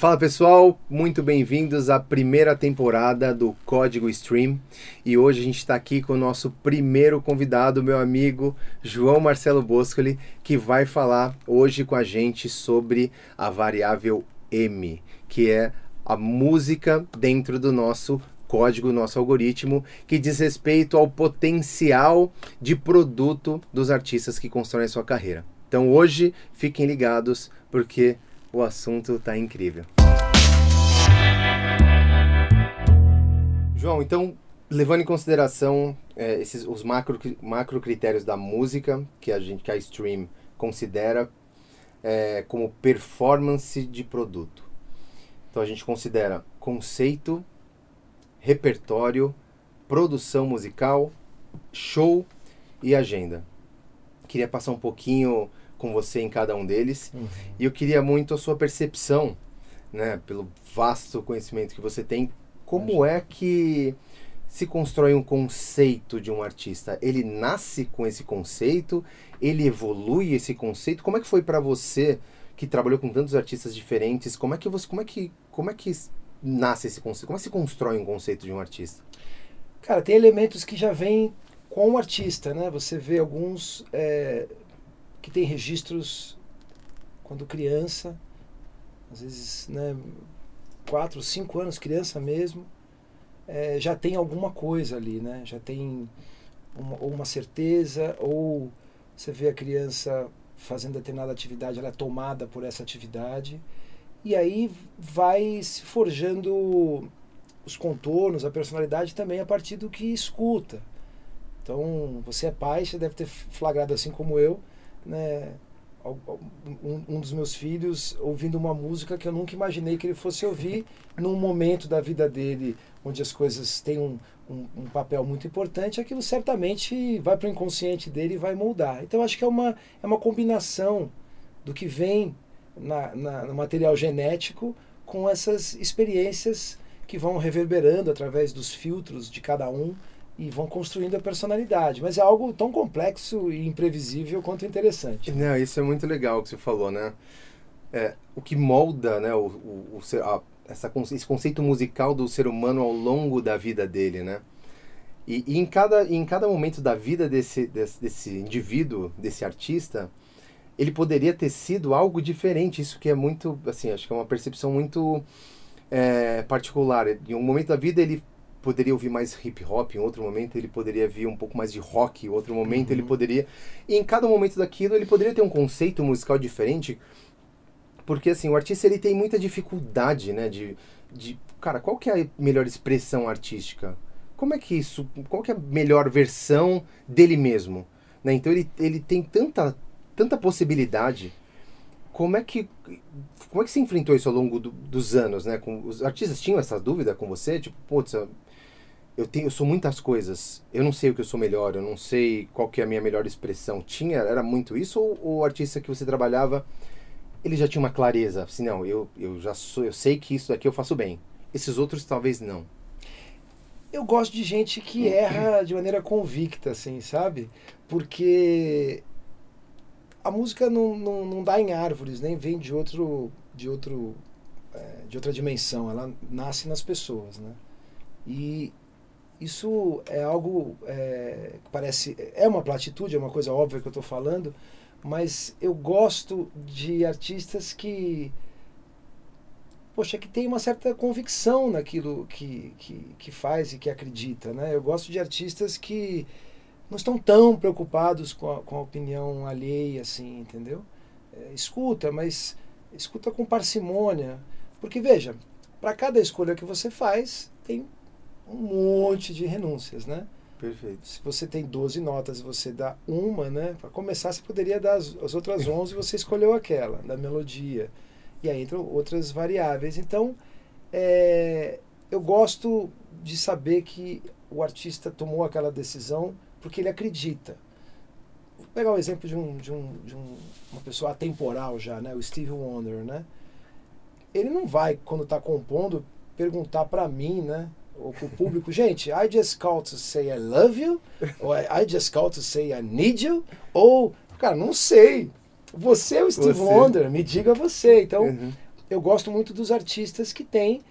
Fala pessoal, muito bem-vindos à primeira temporada do Código Stream e hoje a gente está aqui com o nosso primeiro convidado, meu amigo João Marcelo Boscoli, que vai falar hoje com a gente sobre a variável M, que é a música dentro do nosso código, nosso algoritmo, que diz respeito ao potencial de produto dos artistas que constroem a sua carreira. Então hoje fiquem ligados porque o assunto está incrível. João, então, levando em consideração é, esses, os macro, macro critérios da música que a gente, que a Stream considera é, como performance de produto. Então a gente considera conceito, repertório, produção musical, show e agenda. Queria passar um pouquinho com você em cada um deles. Uhum. E eu queria muito a sua percepção, né, pelo vasto conhecimento que você tem, como é que se constrói um conceito de um artista? Ele nasce com esse conceito? Ele evolui esse conceito? Como é que foi para você que trabalhou com tantos artistas diferentes? Como é que você, como é que, como é que nasce esse conceito? Como é que se constrói um conceito de um artista? Cara, tem elementos que já vêm com o artista, né? Você vê alguns é, que tem registros quando criança, às vezes, né, quatro, cinco anos, criança mesmo, é, já tem alguma coisa ali, né? Já tem uma, ou uma certeza, ou você vê a criança fazendo determinada atividade, ela é tomada por essa atividade, e aí vai se forjando os contornos, a personalidade também a partir do que escuta. Então, você é pai, você deve ter flagrado assim como eu, né, um, um, dos meus filhos ouvindo uma música que eu nunca imaginei que ele fosse ouvir num momento da vida dele onde as coisas têm um, um, um papel muito importante, aquilo certamente vai para o inconsciente dele e vai moldar. Então acho que é uma, é uma combinação do que vem na, na, no material genético com essas experiências que vão reverberando através dos filtros de cada um e vão construindo a personalidade. Mas é algo tão complexo e imprevisível quanto interessante. Não, isso é muito legal que você falou, né? É, o que molda né, o, o, o a, essa, esse conceito musical do ser humano ao longo da vida dele, né? E, e em, cada, em cada momento da vida desse, desse, desse indivíduo, desse artista, ele poderia ter sido algo diferente. Isso que é muito, assim, acho que é uma percepção muito é, particular. Em um momento da vida ele poderia ouvir mais hip hop, em outro momento ele poderia ouvir um pouco mais de rock, em outro momento uhum. ele poderia. E em cada momento daquilo ele poderia ter um conceito musical diferente, porque assim, o artista ele tem muita dificuldade, né, de, de cara, qual que é a melhor expressão artística? Como é que isso, qual que é a melhor versão dele mesmo? Né? Então ele, ele tem tanta, tanta possibilidade. Como é que como é que você enfrentou isso ao longo do, dos anos, né? Com, os artistas tinham essa dúvida com você? Tipo, putz, eu tenho eu sou muitas coisas. Eu não sei o que eu sou melhor eu não sei qual que é a minha melhor expressão. Tinha era muito isso ou o artista que você trabalhava ele já tinha uma clareza? Assim não eu, eu já sou eu sei que isso daqui eu faço bem. Esses outros talvez não. Eu gosto de gente que erra de maneira convicta assim sabe? Porque a música não, não, não dá em árvores nem vem de outro de outro é, de outra dimensão. Ela nasce nas pessoas né? E isso é algo é, que parece. É uma platitude, é uma coisa óbvia que eu estou falando, mas eu gosto de artistas que. Poxa, que tem uma certa convicção naquilo que, que, que faz e que acredita. Né? Eu gosto de artistas que não estão tão preocupados com a, com a opinião alheia, assim, entendeu? É, escuta, mas escuta com parcimônia. Porque, veja, para cada escolha que você faz, tem um monte de renúncias, né? Perfeito. Se você tem 12 notas e você dá uma, né? Para começar, você poderia dar as, as outras 11 e você escolheu aquela, da melodia. E aí entram outras variáveis. Então, é, eu gosto de saber que o artista tomou aquela decisão porque ele acredita. Vou pegar o um exemplo de, um, de, um, de um, uma pessoa atemporal já, né? O Steve Wonder, né? Ele não vai, quando está compondo, perguntar para mim, né? Com o público, gente, I just call to say I love you, ou I just call to say I need you, ou, cara, não sei. Você é o Steve você. Wonder, me diga você. Então, uhum. eu gosto muito dos artistas que têm,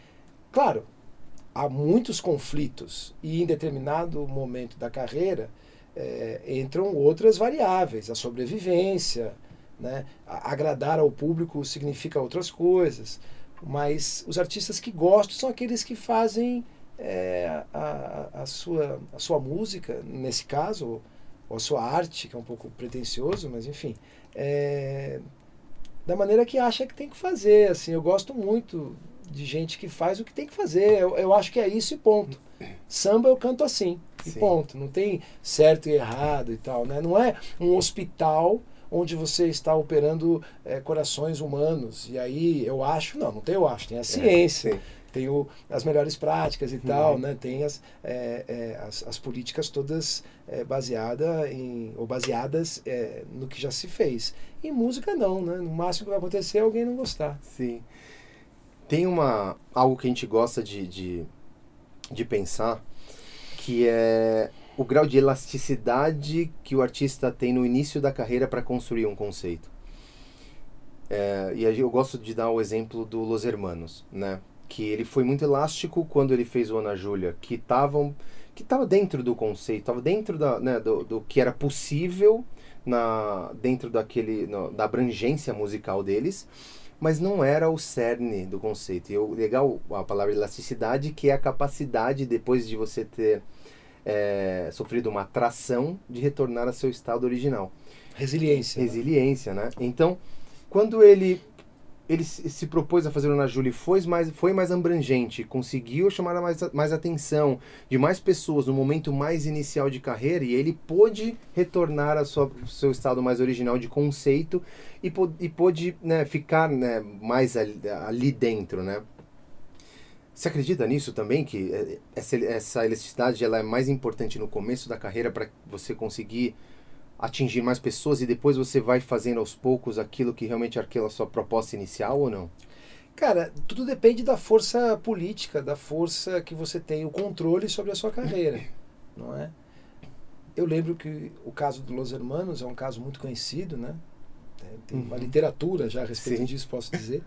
claro, há muitos conflitos e em determinado momento da carreira é, entram outras variáveis, a sobrevivência, né? agradar ao público significa outras coisas, mas os artistas que gosto são aqueles que fazem é, a, a, sua, a sua música, nesse caso, ou a sua arte, que é um pouco pretencioso, mas enfim, é, da maneira que acha que tem que fazer. Assim, eu gosto muito de gente que faz o que tem que fazer. Eu, eu acho que é isso e ponto. Samba eu canto assim, e Sim. ponto. Não tem certo e errado e tal. Né? Não é um hospital onde você está operando é, corações humanos. E aí eu acho, não, não tem eu acho, tem a é, ciência. É, tem o, as melhores práticas e uhum. tal, né? tem as, é, é, as, as, políticas todas é, baseada em, ou baseadas é, no que já se fez. Em música não, né? no máximo que vai acontecer é alguém não gostar. Sim. Tem uma, algo que a gente gosta de, de, de pensar, que é o grau de elasticidade que o artista tem no início da carreira para construir um conceito. É, e eu gosto de dar o exemplo do Los Hermanos, né? Que ele foi muito elástico quando ele fez o Ana Júlia, que estavam que estava dentro do conceito, estava dentro da, né, do, do que era possível na dentro daquele no, da abrangência musical deles, mas não era o cerne do conceito. E o legal a palavra elasticidade, que é a capacidade depois de você ter é, sofrido uma atração de retornar a seu estado original. Resiliência. Né? Resiliência, né? né? Então, quando ele ele se propôs a fazer o Na Julie foi mais, foi mais abrangente, conseguiu chamar mais, mais atenção de mais pessoas no momento mais inicial de carreira e ele pôde retornar ao seu estado mais original de conceito e, e pôde né, ficar né, mais ali, ali dentro, né? Você acredita nisso também, que eh, essa, essa elasticidade ela é mais importante no começo da carreira para você conseguir atingir mais pessoas e depois você vai fazendo aos poucos aquilo que realmente é aquela sua proposta inicial ou não? Cara, tudo depende da força política, da força que você tem, o controle sobre a sua carreira, não é? Eu lembro que o caso do Los Hermanos é um caso muito conhecido, né? Tem uma uhum. literatura já a respeito Sim. disso, posso dizer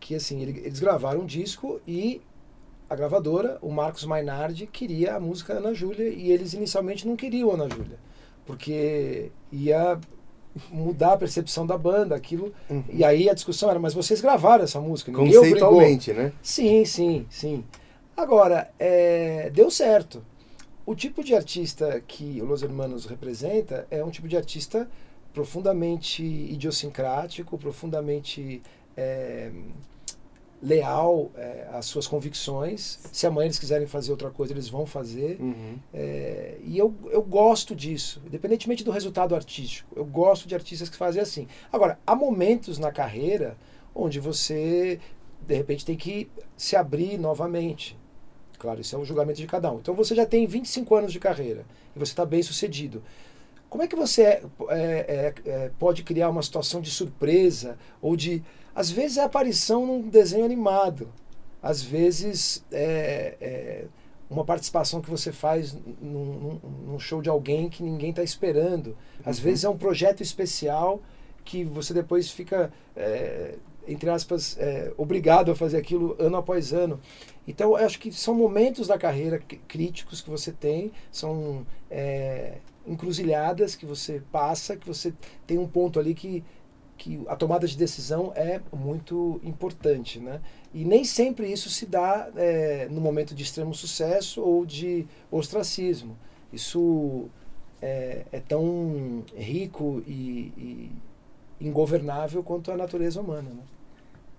que assim, eles gravaram um disco e a gravadora, o Marcos Mainardi, queria a música Ana Júlia e eles inicialmente não queriam Ana Júlia, porque ia mudar a percepção da banda, aquilo. Uhum. E aí a discussão era, mas vocês gravaram essa música, ninguém Conceitualmente, obrigou. né? Sim, sim, sim. Agora, é, deu certo. O tipo de artista que o Los Hermanos representa é um tipo de artista profundamente idiosincrático, profundamente é, leal é, às suas convicções. Se amanhã eles quiserem fazer outra coisa, eles vão fazer. Uhum. É, e eu, eu gosto disso, independentemente do resultado artístico. Eu gosto de artistas que fazem assim. Agora, há momentos na carreira onde você, de repente, tem que se abrir novamente. Claro, isso é um julgamento de cada um. Então você já tem 25 anos de carreira e você está bem sucedido. Como é que você é, é, é, pode criar uma situação de surpresa ou de às vezes é aparição num desenho animado, às vezes é, é uma participação que você faz num, num, show de alguém que ninguém está esperando. Às uhum. vezes é um projeto especial que você depois fica, é, entre aspas, é, obrigado a fazer aquilo ano após ano. Então, eu acho que são momentos da carreira críticos que você tem, são é, encruzilhadas que você passa, que você tem um ponto ali que que a tomada de decisão é muito importante, né? E nem sempre isso se dá é, no momento de extremo sucesso ou de ostracismo. Isso é, é tão rico e, e, ingovernável quanto a natureza humana, né?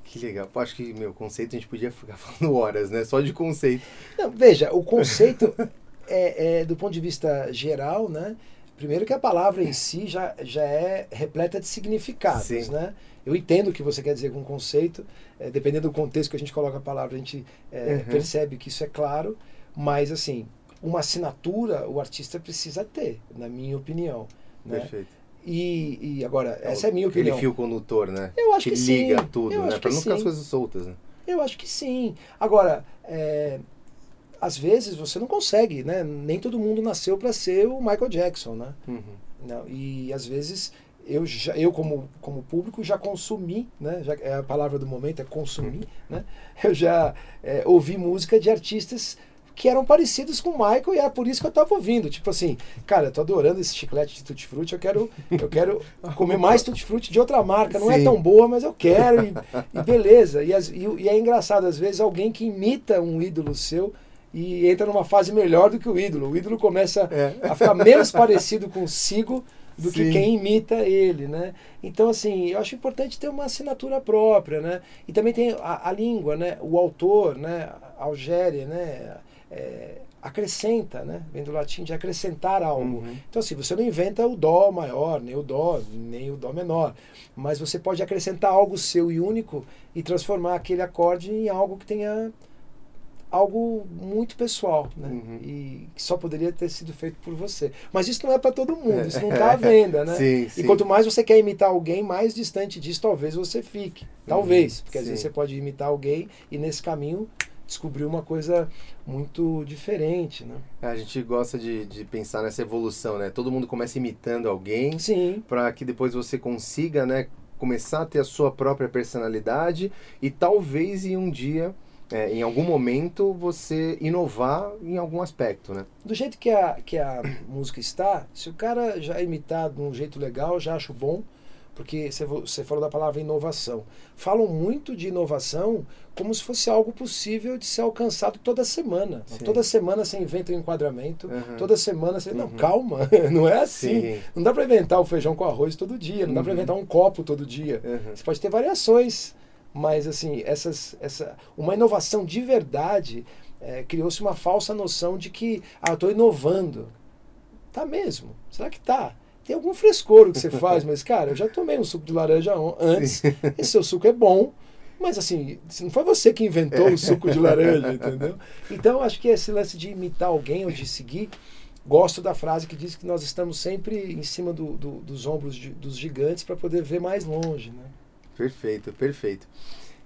Que legal. Acho que, meu, conceito a gente podia ficar falando horas, né? Só de conceito. Não, veja, o conceito é, é, do ponto de vista geral, né? Primeiro que a palavra em si já, já é repleta de significados, Sim. né? Eu entendo o que você quer dizer com conceito, é, dependendo do contexto que a gente coloca a palavra, a gente é, uhum. percebe que isso é claro, mas assim, uma assinatura o artista precisa ter, na minha opinião. Né? Perfeito. E, e agora, é essa é a minha opinião. Aquele fio condutor, né? Eu acho que, que liga sim. tudo, Eu né? Para não ficar as coisas soltas, né? Eu acho que sim. Agora, é, às vezes você não consegue, né? Nem todo mundo nasceu para ser o Michael Jackson, né? Uhum. Não, e às vezes eu, já, eu como, como público já consumi, né? Já, é a palavra do momento é consumir, né? Eu já é, ouvi música de artistas que eram parecidos com o Michael e era por isso que eu tava ouvindo. Tipo assim, cara, eu tô adorando esse chiclete de Tutti Frutti, eu quero, eu quero comer mais Tutti Frutti de outra marca. Não é Sim. é tão boa, mas eu quero e, e beleza. E, as, e, e, é engraçado, às vezes, alguém que imita um ídolo seu e entra numa fase melhor do que o ídolo. O ídolo começa é. a ficar menos parecido consigo do Sim. que quem imita ele, né? Então, assim, eu acho importante ter uma assinatura própria, né? E também tem a, a língua, né? O autor, né? A Algéria, né? É, acrescenta, né? Vem do latim de acrescentar algo. Uhum. Então, assim, você não inventa o dó maior, nem o dó, nem o dó menor, mas você pode acrescentar algo seu e único e transformar aquele acorde em algo que tenha algo muito pessoal, né? Uhum. E que só poderia ter sido feito por você. Mas isso não é para todo mundo, isso não está à venda, né? sim, e sim. quanto mais você quer imitar alguém, mais distante disso talvez você fique. Talvez, uhum. porque às vezes você pode imitar alguém e nesse caminho descobrir uma coisa muito diferente, né? É, a gente gosta de, de pensar nessa evolução, né? Todo mundo começa imitando alguém, para que depois você consiga, né, começar a ter a sua própria personalidade e talvez em um dia é, em algum momento você inovar em algum aspecto, né? Do jeito que a, que a música está, se o cara já imitar de um jeito legal, já acho bom, porque você, você falou da palavra inovação. Falam muito de inovação como se fosse algo possível de ser alcançado toda semana. Sim. Toda semana você inventa um enquadramento, uhum. toda semana você. Não, uhum. calma, não é assim. Sim. Não dá para inventar o feijão com arroz todo dia, não uhum. dá para inventar um copo todo dia. Uhum. Você pode ter variações mas assim essas essa uma inovação de verdade é, criou-se uma falsa noção de que ah, estou inovando tá mesmo será que tá tem algum frescor que você faz mas cara eu já tomei um suco de laranja antes esse seu suco é bom mas assim, não foi você que inventou o suco de laranja, entendeu? Então acho que esse lance de imitar alguém ou de seguir, gosto da frase que diz que nós estamos sempre em cima do, do, dos ombros de, dos gigantes para poder ver mais longe, né? Perfeito, perfeito.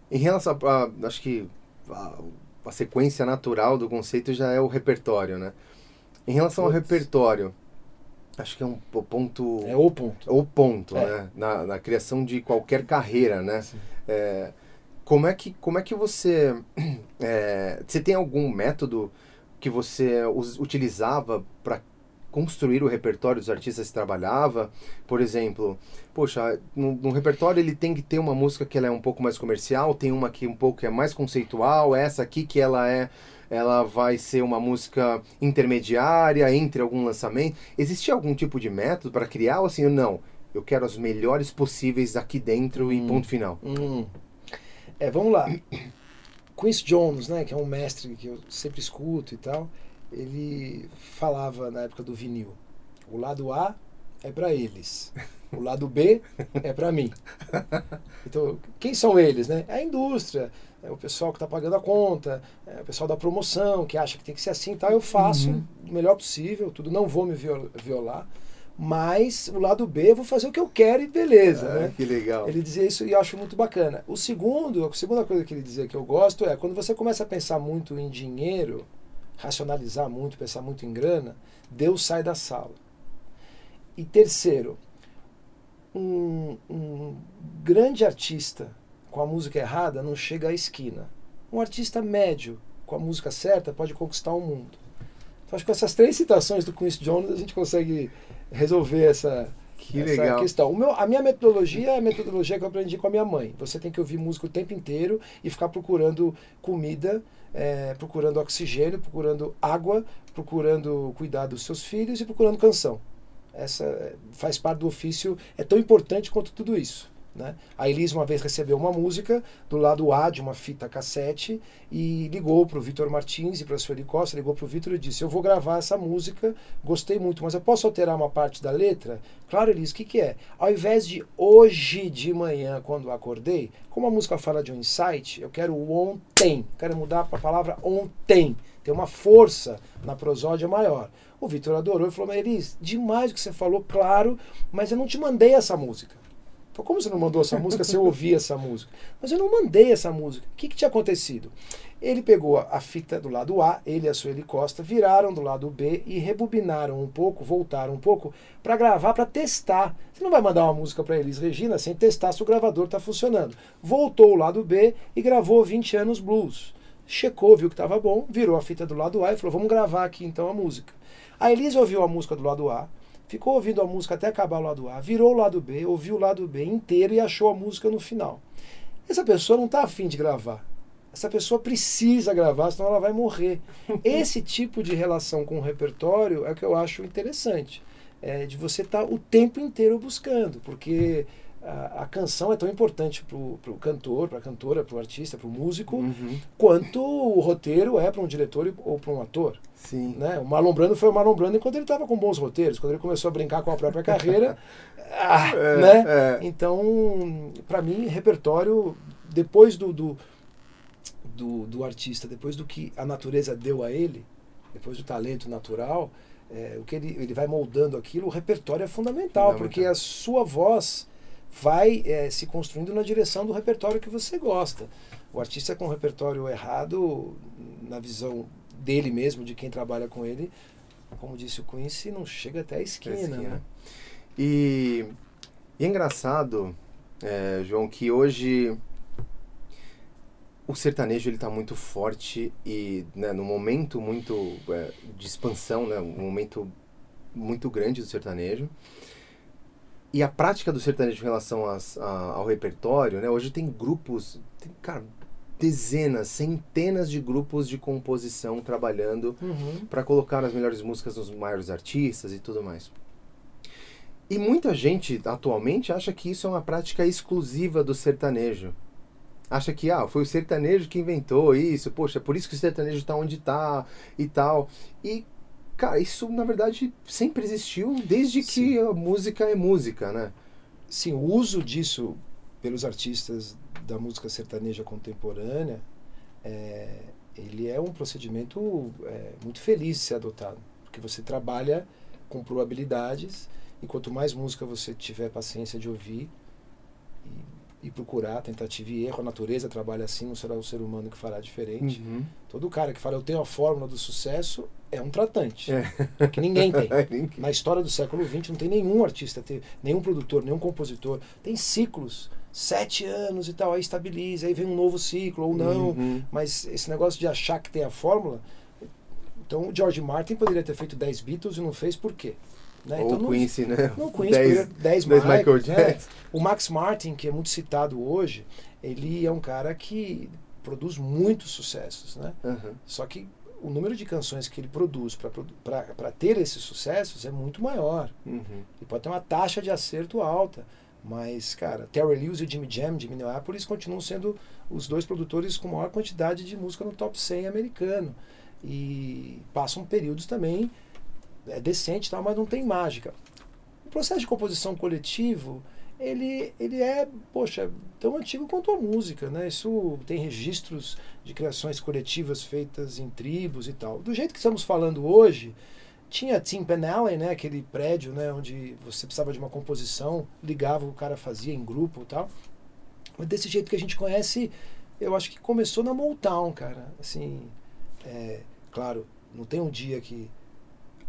Em relação a, a acho que a, a, sequência natural do conceito já é o repertório, né? Em relação ao repertório, acho que é um ponto... É o ponto. O ponto, é. né? Na, na criação de qualquer carreira, né? É, como, é que, como é que você... É, você tem algum método que você utilizava para construir o repertório dos artistas que trabalhava. Por exemplo, poxa, no, no, repertório ele tem que ter uma música que ela é um pouco mais comercial, tem uma que um pouco é mais conceitual, essa aqui que ela é ela vai ser uma música intermediária entre algum lançamento. Existia algum tipo de método para criar ou assim, não? Eu quero as melhores possíveis aqui dentro hum, e ponto final. Hum. É, vamos lá. Quincy Jones, né, que é um mestre que eu sempre escuto e tal ele falava na época do vinil: o lado A é para eles, o lado B é para mim. Então, quem são eles? Né? É a indústria, é o pessoal que está pagando a conta, é o pessoal da promoção que acha que tem que ser assim, tá? Eu faço uhum. o melhor possível, tudo não vou me violar. Mas o lado B eu vou fazer o que eu quero e beleza, ah, né? Que legal. Ele dizia isso e eu acho muito bacana. O segundo, a segunda coisa que ele dizia que eu gosto é quando você começa a pensar muito em dinheiro, racionalizar muito, pensar muito em grana, Deus sai da sala. E terceiro, um, um grande artista com a música errada não chega à esquina. Um artista médio com a música certa pode conquistar o mundo. Então acho que com essas três citações do Quincy Jones a gente consegue resolver essa, que essa legal. questão. Meu, a minha metodologia é a metodologia que eu aprendi com a minha mãe. Você tem que ouvir música o tempo inteiro e ficar procurando comida é, procurando oxigênio, procurando água, procurando cuidar dos seus filhos e procurando canção. Essa é, faz parte do ofício, é tão importante quanto tudo isso. Né? A Elise uma vez recebeu uma música do lado A de uma fita cassete e ligou para o Vitor Martins e para a Sueli Costa, ligou para o Vitor e disse, eu vou gravar essa música, gostei muito, mas eu posso alterar uma parte da letra? Claro, Elise, o que, que é? Ao invés de hoje de manhã, quando acordei, como a música fala de um insight, eu quero ontem, quero mudar para a palavra ontem, tem uma força na prosódia maior. O Vitor adorou e falou, mas Elise, demais o que você falou, claro, mas eu não te mandei essa música. Então, como você não mandou essa música se eu ouvi essa música? Mas eu não mandei essa música. O que, que tinha acontecido? Ele pegou a fita do lado A, ele e a Sueli Costa, viraram do lado B e rebobinaram um pouco, voltaram um pouco, para gravar, para testar. Você não vai mandar uma música para Elis Regina sem testar se o gravador está funcionando. Voltou o lado B e gravou 20 anos blues. Checou, viu que estava bom, virou a fita do lado A e falou: vamos gravar aqui então a música. A Elis ouviu a música do lado A, ficou ouvindo a música até acabar o lado A, virou o lado B, ouviu o lado B inteiro e achou a música no final. Essa pessoa não está afim de gravar. Essa pessoa precisa gravar, senão ela vai morrer. Esse tipo de relação com o repertório é o que eu acho interessante. É de você estar tá o tempo inteiro buscando, porque a, a, canção é tão importante para o cantor, para a cantora, para o artista, para o músico, uhum. quanto o roteiro é para um diretor ou para um ator. Sim. Né? O Marlon Brando foi o Marlon Brando enquanto ele estava com bons roteiros, quando ele começou a brincar com a própria carreira. ah, é, né? É. Então, para mim, repertório, depois do, do, do, do, artista, depois do que a natureza deu a ele, depois do talento natural, é, o que ele, ele vai moldando aquilo, o repertório é fundamental, fundamental. porque a sua voz vai é, se construindo na direção do repertório que você gosta. O artista com o repertório errado, na visão dele mesmo, de quem trabalha com ele, como disse o Quincy, não chega até a esquina. esquina. Né? E, e é engraçado, é, João, que hoje o sertanejo ele está muito forte e né, no momento muito é, de expansão, né, um momento muito grande do sertanejo. E a prática do sertanejo em relação as, a, ao repertório, né? Hoje tem grupos, tem, cara, dezenas, centenas de grupos de composição trabalhando uhum. para colocar as melhores músicas dos maiores artistas e tudo mais. E muita gente atualmente acha que isso é uma prática exclusiva do sertanejo. Acha que ah, foi o sertanejo que inventou isso, poxa, por isso que o sertanejo está onde está e tal. E Cara, isso na verdade sempre existiu desde Sim. que a música é música, né? Sim, o uso disso pelos artistas da música sertaneja contemporânea, é, ele é um procedimento é, muito feliz de ser adotado, porque você trabalha com probabilidades e quanto mais música você tiver paciência de ouvir e, procurar, tentativa e erro, a natureza trabalha assim, não será o ser humano que fará diferente. Uhum. Todo cara que fala eu tenho a fórmula do sucesso é um tratante. É. Que ninguém tem. Na história do século XX não tem nenhum artista, nenhum produtor, nenhum compositor. Tem ciclos, sete anos e tal, aí estabiliza, aí vem um novo ciclo ou não. Uhum. Mas esse negócio de achar que tem a fórmula. Então o George Martin poderia ter feito 10 Beatles e não fez por quê? Né? Ou então, Quincy, não, né? Não, Quincy, 10, 10 Michael, né? O Max Martin, que é muito citado hoje, ele é um cara que produz muitos sucessos, né? Uhum. Só que o número de canções que ele produz para ter esses sucessos é muito maior. Uhum. E pode ter uma taxa de acerto alta. Mas, cara, Terry Lewis e Jimmy Jam de Minneapolis continuam sendo os dois produtores com maior quantidade de música no top 100 americano. E passam períodos também é decente, tal, mas não tem mágica. O processo de composição coletivo ele, ele é, poxa, tão antigo quanto a música, né? Isso tem registros de criações coletivas feitas em tribos e tal. Do jeito que estamos falando hoje, tinha Tim Penalley, né? Aquele prédio, né? Onde você precisava de uma composição, ligava, o cara fazia em grupo e tal. Mas desse jeito que a gente conhece, eu acho que começou na Motown, cara. Assim, é, claro, não tem um dia que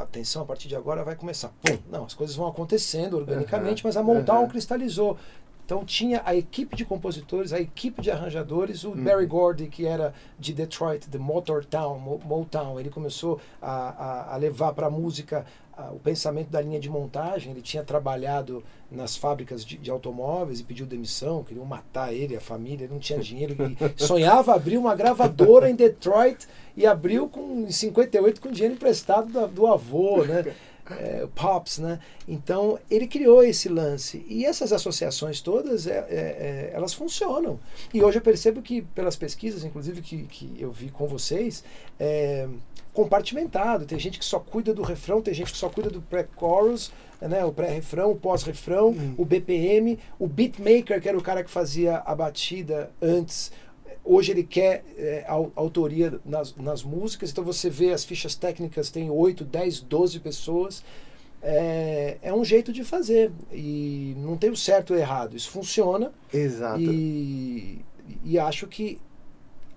atenção, a partir de agora vai começar. Pum! Não, as coisas vão acontecendo organicamente, uhum, mas a Motown uhum. cristalizou. Então tinha a equipe de compositores, a equipe de arranjadores, o uhum. Barry Gordy, que era de Detroit, de Motortown, Motown, ele começou a, a, a levar para a música o pensamento da linha de montagem. Ele tinha trabalhado nas fábricas de, de, automóveis e pediu demissão, queriam matar ele, a família, ele não tinha dinheiro. Ele sonhava abrir uma gravadora em Detroit e abriu com, em 58 com dinheiro emprestado da, do avô, né? É, Pops, né? Então ele criou esse lance e essas associações todas é, é, é, elas funcionam e hoje eu percebo que pelas pesquisas, inclusive que, que eu vi com vocês, é, compartimentado. Tem gente que só cuida do refrão, tem gente que só cuida do pré-chorus, né, o pré-refrão, o pós-refrão, uhum. o BPM, o beatmaker, que era o cara que fazia a batida antes. Hoje ele quer é, a, autoria nas, nas músicas, então você vê as fichas técnicas, tem 8, 10, 12 pessoas. é, é um jeito de fazer. E não tem o certo ou errado. Isso funciona. Exato. E, e acho que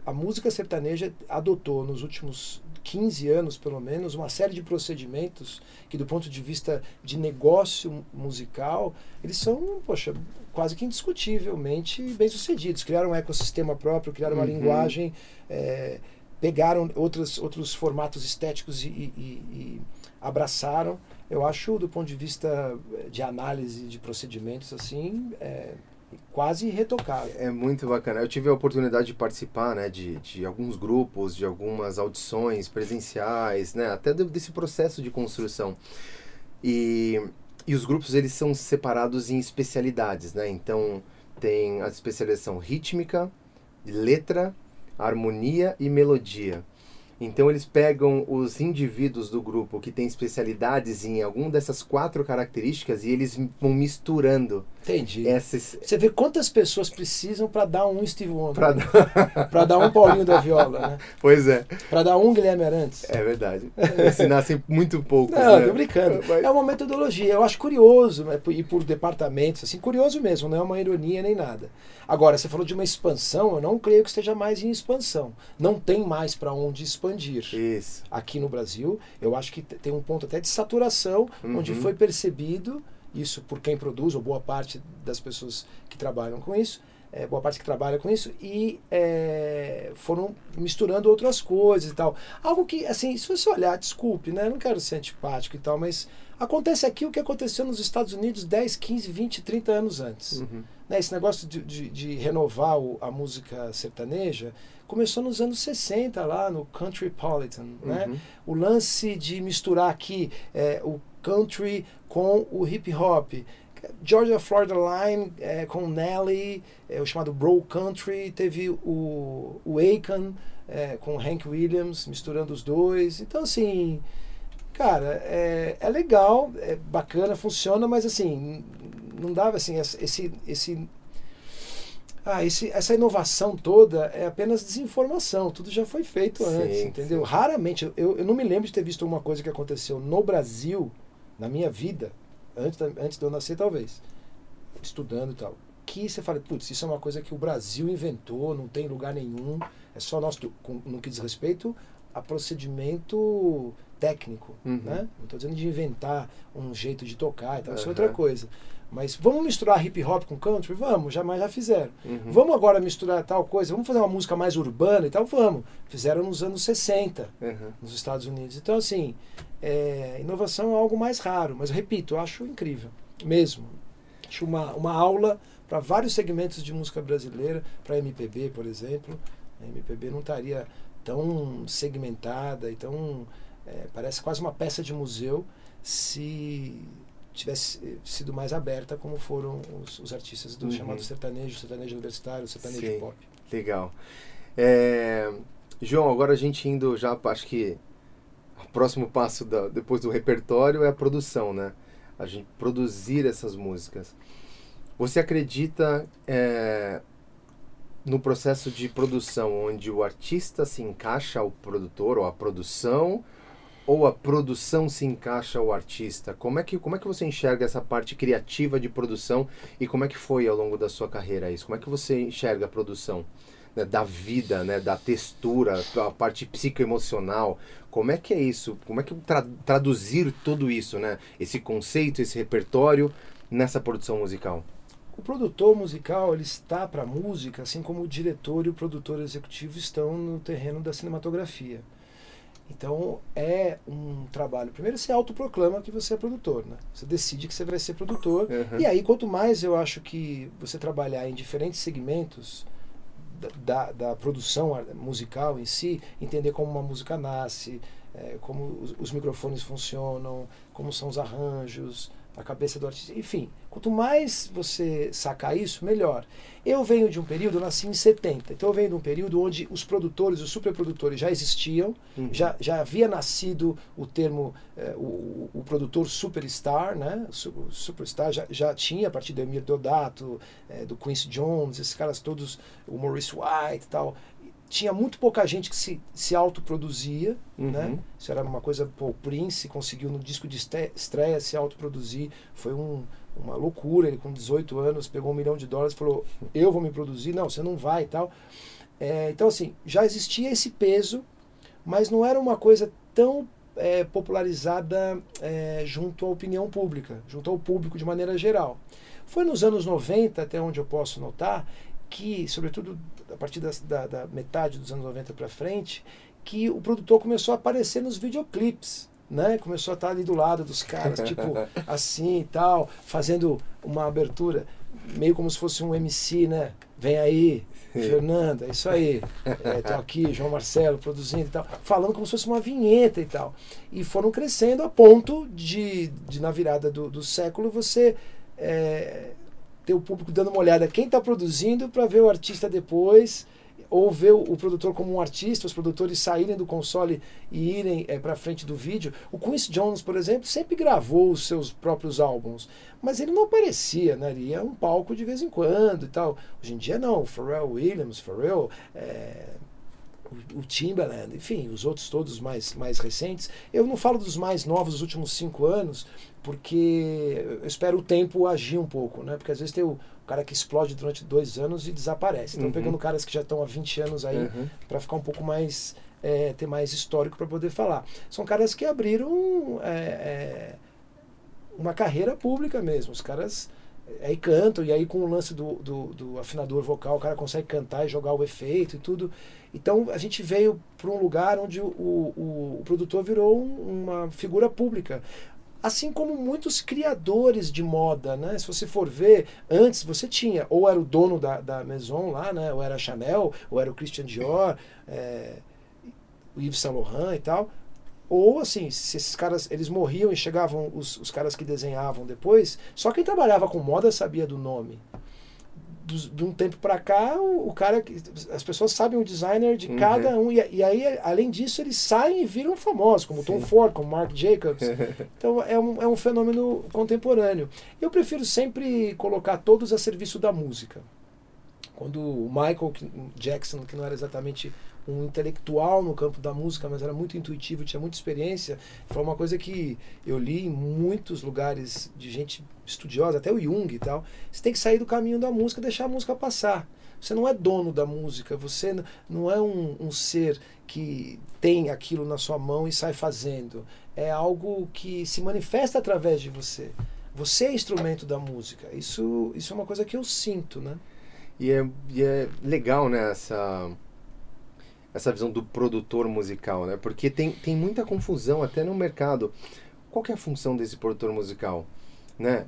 a música sertaneja adotou nos últimos 15 anos, pelo menos, uma série de procedimentos que, do ponto de vista de negócio musical, eles são, poxa, quase que indiscutivelmente bem-sucedidos. Criaram um ecossistema próprio, criaram uma Uhum. linguagem, é, pegaram outros, outros formatos estéticos e, e- e- e abraçaram. Eu acho, do ponto de vista de análise de procedimentos, assim, é, quase irretocável. É muito bacana. Eu tive a oportunidade de participar, né, de, de alguns grupos, de algumas audições presenciais, né, até de- desse processo de construção. E, e os grupos eles são separados em especialidades, né? Então tem a especialização rítmica, letra, harmonia e melodia. Então eles pegam os indivíduos do grupo que têm especialidades em alguma dessas quatro características e eles vão misturando Entendi. essas Você vê quantas pessoas precisam para dar um Steve Wonder, para para dar um Paulinho da Viola, né? Pois é, para dar um Guilherme Arantes. é verdade. Se nascem muito poucos, Não, né? tô brincando. Mas- É uma metodologia. Eu acho curioso, né, e por departamentos, assim, curioso mesmo, não é uma ironia nem nada. Agora, você falou de uma expansão, eu não creio que esteja mais em expansão. Não tem mais para onde expandir. Isso. Aqui no Brasil, eu acho que te- tem um ponto até de saturação, onde Uhum. foi percebido, isso por quem produz, ou boa parte das pessoas que trabalham com isso, é, boa parte que trabalha com isso, e é, foram misturando outras coisas e tal. Algo que, assim, se você olhar, desculpe, né? Não quero ser antipático e tal, mas acontece aqui o que aconteceu nos Estados Unidos 10, 15, 20, 30 anos antes. Uhum. Né, esse negócio de, de, de renovar o- a música sertaneja começou nos anos 60, lá no Countrypolitan. Né? Uhum. O lance de misturar aqui é, o country com o hip hop. Georgia Florida Line é, com Nelly, é, o chamado Bro Country, teve o, o Akon é, com Hank Williams, misturando os dois. Então, assim, cara, é, é legal, é bacana, funciona, mas assim, não dava assim, esse, esse ah, esse, essa inovação toda é apenas desinformação. Tudo já foi feito Sim, antes, entendeu? sim. Raramente, eu, eu não me lembro de ter visto uma coisa que aconteceu no Brasil, na minha vida, antes, da- antes de eu nascer, talvez, estudando e tal, que você fala, putz, isso é uma coisa que o Brasil inventou, não tem lugar nenhum, é só nosso, com- no que diz respeito a procedimento técnico, Uhum. né? Não estou dizendo de inventar um jeito de tocar e tal, isso é outra coisa. Mas vamos misturar hip hop com country? Vamos, jamais já fizeram. Uhum. Vamos agora misturar tal coisa, vamos fazer uma música mais urbana e tal? Vamos. Fizeram nos anos 60 Uhum. nos Estados Unidos. Então, assim, é, inovação é algo mais raro, mas eu repito, eu acho incrível, mesmo. Acho uma, uma aula para vários segmentos de música brasileira, para MPB, por exemplo. A MPB não estaria tão segmentada e tão. é, parece quase uma peça de museu se tivesse sido mais aberta como foram os, os artistas do Uhum. chamado sertanejo, sertanejo universitário, sertanejo Sim. pop. Legal. É, João, agora a gente indo já, acho que o próximo passo da- depois do repertório é a produção, né? A gente produzir essas músicas. Você acredita é, no processo de produção onde o artista se encaixa ao produtor ou à produção ou a produção se encaixa ao artista? Como é que como é que você enxerga essa parte criativa de produção e como é que foi ao longo da sua carreira isso? Como é que você enxerga a produção? né, da vida, né, da textura, a parte psicoemocional. Como é que é isso? Como é que tra traduzir tudo isso, né? Esse conceito, esse repertório nessa produção musical? O produtor musical ele está para a música, assim como o diretor e o produtor executivo estão no terreno da cinematografia. Então é um trabalho. Primeiro você autoproclama que você é produtor, né? Você decide que você vai ser produtor. Uhum. E aí, quanto mais eu acho que você trabalhar em diferentes segmentos da, da, produção musical em si, entender como uma música nasce, eh, como os, os microfones funcionam, como são os arranjos, a cabeça do artista, enfim, quanto mais você sacar isso, melhor. Eu venho de um período, eu nasci em 70, então eu venho de um período onde os produtores, os superprodutores já existiam, Uhum. já, já havia nascido o termo, eh, o, o produtor superstar, né? O su- o superstar já, já tinha a partir do Emir Deodato, eh, do Quincy Jones, esses caras todos, o Maurice White e tal. Tinha muito pouca gente que se, se autoproduzia, Uhum. né? Isso era uma coisa, pô, o Prince conseguiu no disco de estreia se autoproduzir, foi um, uma loucura, ele com 18 anos pegou um milhão de dólares e falou, eu vou me produzir, não, você não vai e tal. É, então assim, já existia esse peso, mas não era uma coisa tão é, popularizada é, junto à opinião pública, junto ao público de maneira geral. Foi nos anos 90, até onde eu posso notar, que, sobretudo a partir das- da, da metade dos anos 90 para frente, que o produtor começou a aparecer nos videoclipes. Né? Começou a estar ali do lado dos caras, tipo assim e tal, fazendo uma abertura, meio como se fosse um MC, né? Vem aí, Fernanda, isso aí. É, aqui, João Marcelo produzindo e tal, falando como se fosse uma vinheta e tal. E foram crescendo a ponto de, de na virada do, do século, você é, ter o público dando uma olhada quem está produzindo para ver o artista depois ou ver o, produtor como um artista, os produtores saírem do console e irem para frente do vídeo. O Quincy Jones, por exemplo, sempre gravou os seus próprios álbuns, mas ele não aparecia, né? Ele ia um palco de vez em quando e tal. Hoje em dia não, Pharrell Williams, Pharrell, é, o, o Timbaland, enfim, os outros todos mais, mais recentes. Eu não falo dos mais novos dos últimos cinco anos, porque eu espero o tempo agir um pouco, né? Porque às vezes tem o cara que explode durante dois anos e desaparece. Então, Uhum. pegando caras que já estão há 20 anos aí, Uhum. para ficar um pouco mais é, ter mais histórico para poder falar são caras que abriram é, é, uma carreira pública mesmo os caras é, aí cantam e aí com o lance do, do, do afinador vocal o cara consegue cantar e jogar o efeito e tudo então a gente veio para um lugar onde o, o, o produtor virou um- uma figura pública assim como muitos criadores de moda, né? Se você for ver, antes você tinha, ou era o dono da, da Maison lá, né? Ou era a Chanel, ou era o Christian Dior, é, o Yves Saint Laurent e tal. Ou assim, se esses caras, eles morriam e chegavam os, os caras que desenhavam depois, só quem trabalhava com moda sabia do nome. De um tempo pra cá, o, o cara, as pessoas sabem o designer de Uhum. cada um, e, e aí, além disso, eles saem e viram famosos, como Tom Sim. Ford, como Marc Jacobs. Então é um, é um fenômeno contemporâneo. Eu prefiro sempre colocar todos a serviço da música. Quando o Michael Jackson, que não era exatamente um intelectual no campo da música, mas era muito intuitivo, tinha muita experiência, foi uma coisa que eu li em muitos lugares de gente estudiosa, até o Jung e tal. Você tem que sair do caminho da música, deixar a música passar. Você não é dono da música, você não é um, um ser que tem aquilo na sua mão e sai fazendo. É algo que se manifesta através de você. Você é instrumento da música. Isso, isso é uma coisa que eu sinto, né? E é, e é legal, né, essa, essa visão do produtor musical, né? Porque tem, tem muita confusão até no mercado. Qual que é a função desse produtor musical, né?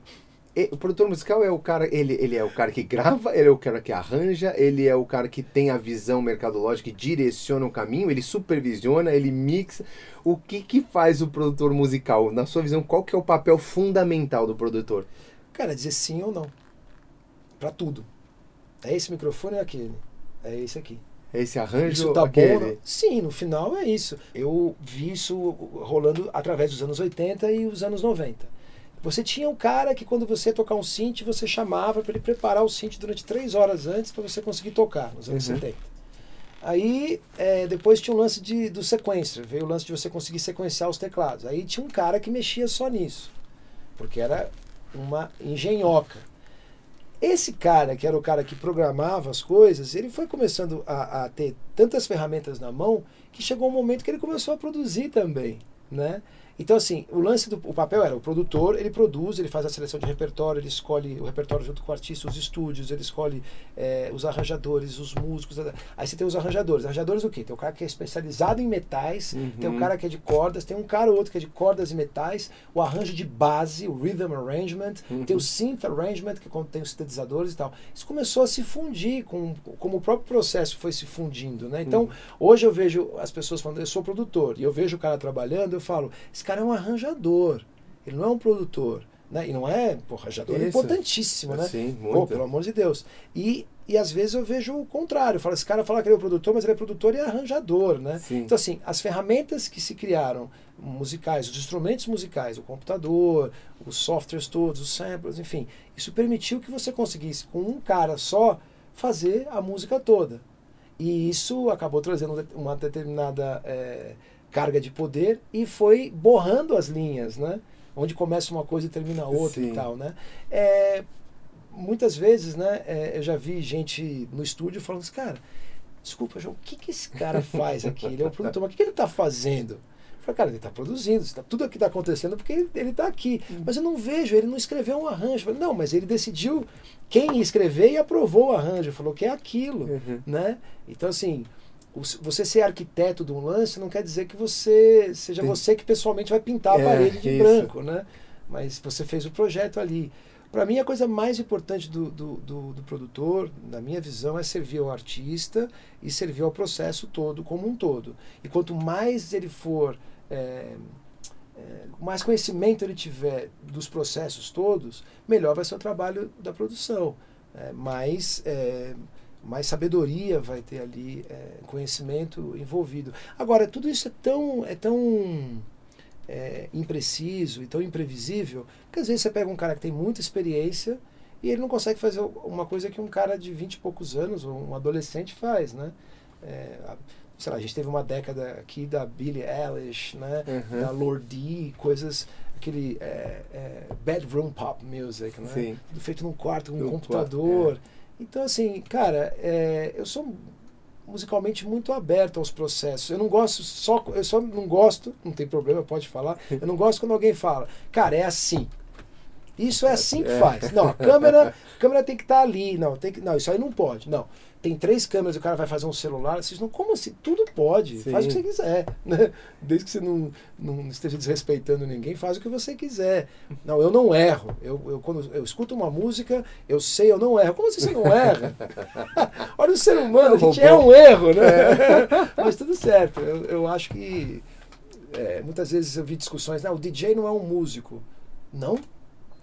E- o produtor musical é o cara, ele, ele é o cara que grava, ele é o cara que arranja, ele é o cara que tem a visão mercadológica e direciona o caminho, ele supervisiona, ele mixa. O que que faz o produtor musical? Na sua visão, qual que é o papel fundamental do produtor? Cara, dizer sim ou não. Pra tudo. É esse microfone ou é aquele? É esse aqui. É esse arranjo? Isso tá aquele? bom? Sim, no final é isso. Eu vi isso rolando através dos anos 80 e os anos 90. Você tinha um cara que quando você ia tocar um synth, você chamava para ele preparar o synth durante três horas antes para você conseguir tocar, nos anos Uhum. 70. Aí, é, depois tinha o lance de, do sequencer, veio o lance de você conseguir sequenciar os teclados. Aí tinha um cara que mexia só nisso, porque era uma engenhoca. Esse cara, que era o cara que programava as coisas, ele foi começando a, a ter tantas ferramentas na mão que chegou um momento que ele começou a produzir também, né? Então, assim, o lance do o papel era o produtor, ele produz, ele faz a seleção de repertório, ele escolhe o repertório junto com o artista, os estúdios, ele escolhe eh, os arranjadores, os músicos. Aí você tem os arranjadores. Arranjadores o quê? Tem o cara que é especializado em metais, tem o Uhum. cara que é de cordas, tem um cara ou outro que é de cordas e metais, o arranjo de base, o rhythm arrangement, Uhum. tem o synth arrangement, que é tem os sintetizadores e tal. Isso começou a se fundir, com, como o próprio processo foi se fundindo, né? Então, Uhum. hoje eu vejo as pessoas falando, eu sou produtor, e eu vejo o cara trabalhando, eu falo, esse cara é um arranjador, ele não é um produtor. Né? E não é, pô, arranjador é Isso. importantíssimo, né? Sim, Pô, muito. pelo amor de Deus. E, e às vezes eu vejo o contrário. Fala, esse cara fala que ele é o produtor, mas ele é produtor e é arranjador, né? Sim. Então, assim, as ferramentas que se criaram, musicais, os instrumentos musicais, o computador, os softwares todos, os samples, enfim, isso permitiu que você conseguisse, com um cara só, fazer a música toda. E isso acabou trazendo uma determinada é, carga de poder e foi borrando as linhas, né? Onde começa uma coisa e termina outra Sim. e tal, né? É, muitas vezes, né, é, eu já vi gente no estúdio falando assim, cara, desculpa, João, o que, que esse cara faz aqui? Ele é o produtor, mas o que, que ele está fazendo? Falei, cara, ele está produzindo, tá, tudo aqui está acontecendo porque ele está aqui. Hum. Mas eu não vejo, ele não escreveu um arranjo. Falei, não, mas ele decidiu quem escrever e aprovou o arranjo, falou que é aquilo, uhum. né? Então, assim, você ser arquiteto de um lance não quer dizer que você seja você que pessoalmente vai pintar a é, parede de isso. branco, né? Mas você fez o projeto ali. Para mim, a coisa mais importante do, do, do, do, produtor, na minha visão, é servir ao artista e servir ao processo todo, como um todo. E quanto mais ele for, é, é, mais conhecimento ele tiver dos processos todos, melhor vai ser o trabalho da produção. É, mais, é, mais sabedoria vai ter ali, é, conhecimento envolvido. Agora, tudo isso é tão. É tão é, impreciso e tão imprevisível, que às vezes você pega um cara que tem muita experiência e ele não consegue fazer uma coisa que um cara de 20 e poucos anos, ou um adolescente, faz, né? É, sei lá, a gente teve uma década aqui da Billie Eilish, né? Uhum. Da Lorde, coisas aquele é, é, bedroom pop music, né? Sim. Tudo feito num quarto com um computador. Quarto, é. Então, assim, cara, é, eu sou musicalmente muito aberto aos processos. Eu não gosto só, eu só não gosto, não tem problema, pode falar. Eu não gosto quando alguém fala, cara, é assim. Isso é assim que é. faz. Não, a câmera, a câmera tem que estar tá ali. Não, tem que, não, isso aí não pode. Não. Tem três câmeras, o cara vai fazer um celular. Vocês não, como assim? Tudo pode. Sim. Faz o que você quiser. Né? Desde que você não, não esteja desrespeitando ninguém, faz o que você quiser. Não, eu não erro. Eu, eu, quando eu escuto uma música, eu sei, eu não erro. Como assim você não erra? Olha o ser humano, a gente é um erro, né? É. Mas tudo certo. Eu, eu acho que é, muitas vezes eu vi discussões, não, o DJ não é um músico. Não?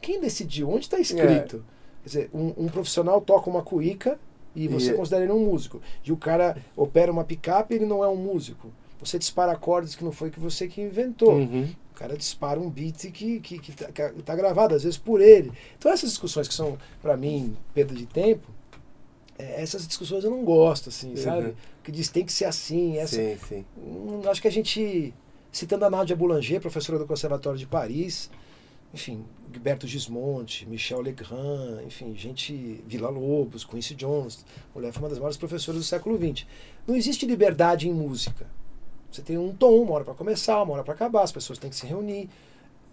Quem decidiu? Onde está escrito? É. Quer dizer, um, um, profissional toca uma cuíca e você e... considera ele um músico. E o cara opera uma picape ele não é um músico. Você dispara acordes que não foi que você que inventou. Uhum. O cara dispara um beat que, que, que, tá, que tá gravado, às vezes por ele. Então essas discussões que são, para mim, perda de tempo, é, essas discussões eu não gosto, assim, uhum. sabe? Que diz tem que ser assim. Essa, sim, sim. Hum, acho que a gente, citando a Nádia Boulanger, professora do Conservatório de Paris, enfim, Gilberto Gismonte, Michel Legrand, enfim, gente, Vila Lobos, Quincy Jones, mulher foi uma das maiores professoras do século XX. Não existe liberdade em música. Você tem um tom, uma hora para começar, uma hora para acabar, as pessoas têm que se reunir.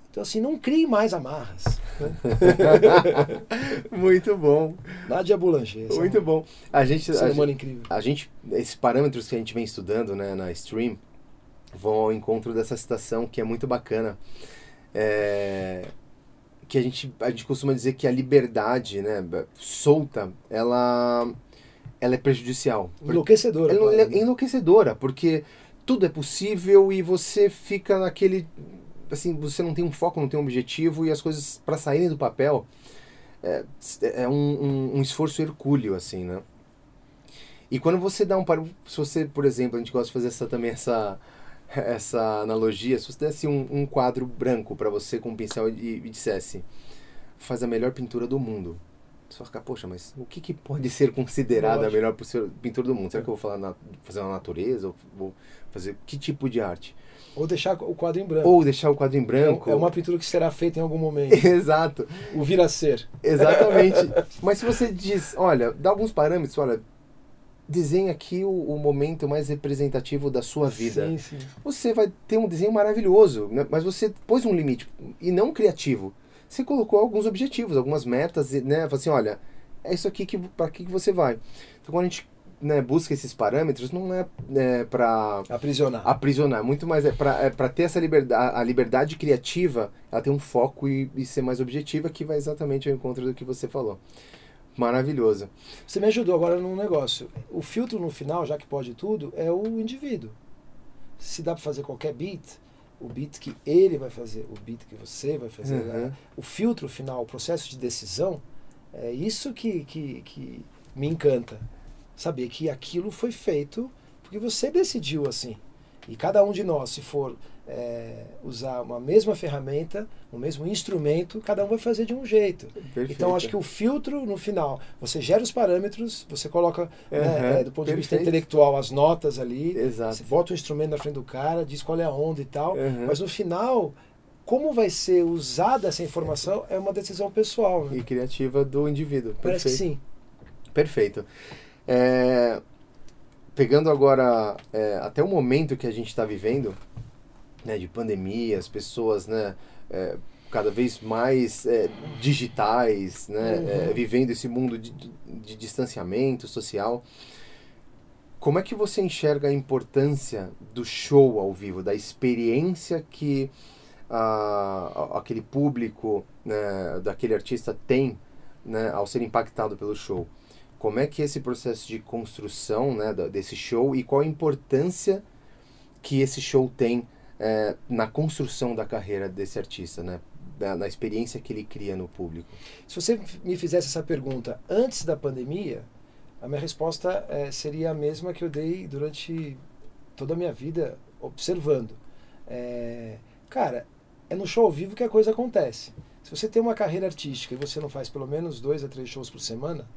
Então, assim, não crie mais amarras. Né? Muito bom. Nádia Boulanger. Muito um, bom. A gente, ser humano incrível. A gente, esses parâmetros que a gente vem estudando né, na Stream vão ao encontro dessa citação que é muito bacana é, que a gente, a gente costuma dizer que a liberdade né, solta, ela, ela é prejudicial. Enlouquecedora. Ela é enlouquecedora, porque tudo é possível e você fica naquele. Assim, você não tem um foco, não tem um objetivo e as coisas, para saírem do papel, é, é um, um, um, esforço hercúleo, assim, né? E quando você dá um. Se você, por exemplo, a gente gosta de fazer essa, também essa essa analogia, se você desse um, um quadro branco para você com um pincel e, e, dissesse faz a melhor pintura do mundo, você vai ficar, poxa, mas o que, que pode ser considerado a melhor pintura do mundo? Será que eu vou falar na, fazer uma natureza? Ou vou fazer que tipo de arte? Ou deixar o quadro em branco. Ou deixar o quadro em branco. É uma pintura que será feita em algum momento. Exato. O vir a ser. Exatamente. Mas se você diz, olha, dá alguns parâmetros, olha, desenha aqui o, o, momento mais representativo da sua vida. Sim, sim. Você vai ter um desenho maravilhoso, né? mas você pôs um limite, e não criativo. Você colocou alguns objetivos, algumas metas, né? Falou assim, olha, é isso aqui que para que, que você vai. Então, quando a gente né, busca esses parâmetros, não é, é para aprisionar. Aprisionar, muito mais é para é ter essa liberdade, a liberdade criativa, ela tem um foco e, e ser mais objetiva, que vai exatamente ao encontro do que você falou. Maravilhoso. Você me ajudou agora num negócio. O filtro no final, já que pode tudo, é o indivíduo. Se dá para fazer qualquer beat, o beat que ele vai fazer, o beat que você vai fazer, uhum. né? o filtro final, o processo de decisão, é isso que, que, que me encanta. Saber que aquilo foi feito porque você decidiu assim. E cada um de nós, se for é, usar uma mesma ferramenta, o um mesmo instrumento, cada um vai fazer de um jeito. Perfeito. Então acho que o filtro no final, você gera os parâmetros, você coloca Uhum, né, é, do ponto de vista perfeito. intelectual as notas ali, Exato. você bota o instrumento na frente do cara, diz qual é a onda e tal, Uhum. mas no final, como vai ser usada essa informação é uma decisão pessoal. Né? E criativa do indivíduo. Parece que Perfeito. sim. Perfeito. É, pegando agora é, até o momento que a gente está vivendo, né, de pandemia, as pessoas, né, é, cada vez mais é, digitais, né, Uhum. é, vivendo esse mundo de, de- de distanciamento social. Como é que você enxerga a importância do show ao vivo, da experiência que ah, aquele público, né, daquele artista tem né, ao ser impactado pelo show? Como é que esse processo de construção né, desse show e qual a importância que esse show tem eh, na construção da carreira desse artista, né? Da, na experiência que ele cria no público? Se você me fizesse essa pergunta antes da pandemia, a minha resposta eh, seria a mesma que eu dei durante toda a minha vida observando. Eh, cara, é no show ao vivo que a coisa acontece. Se você tem uma carreira artística e você não faz pelo menos dois a três shows por semana,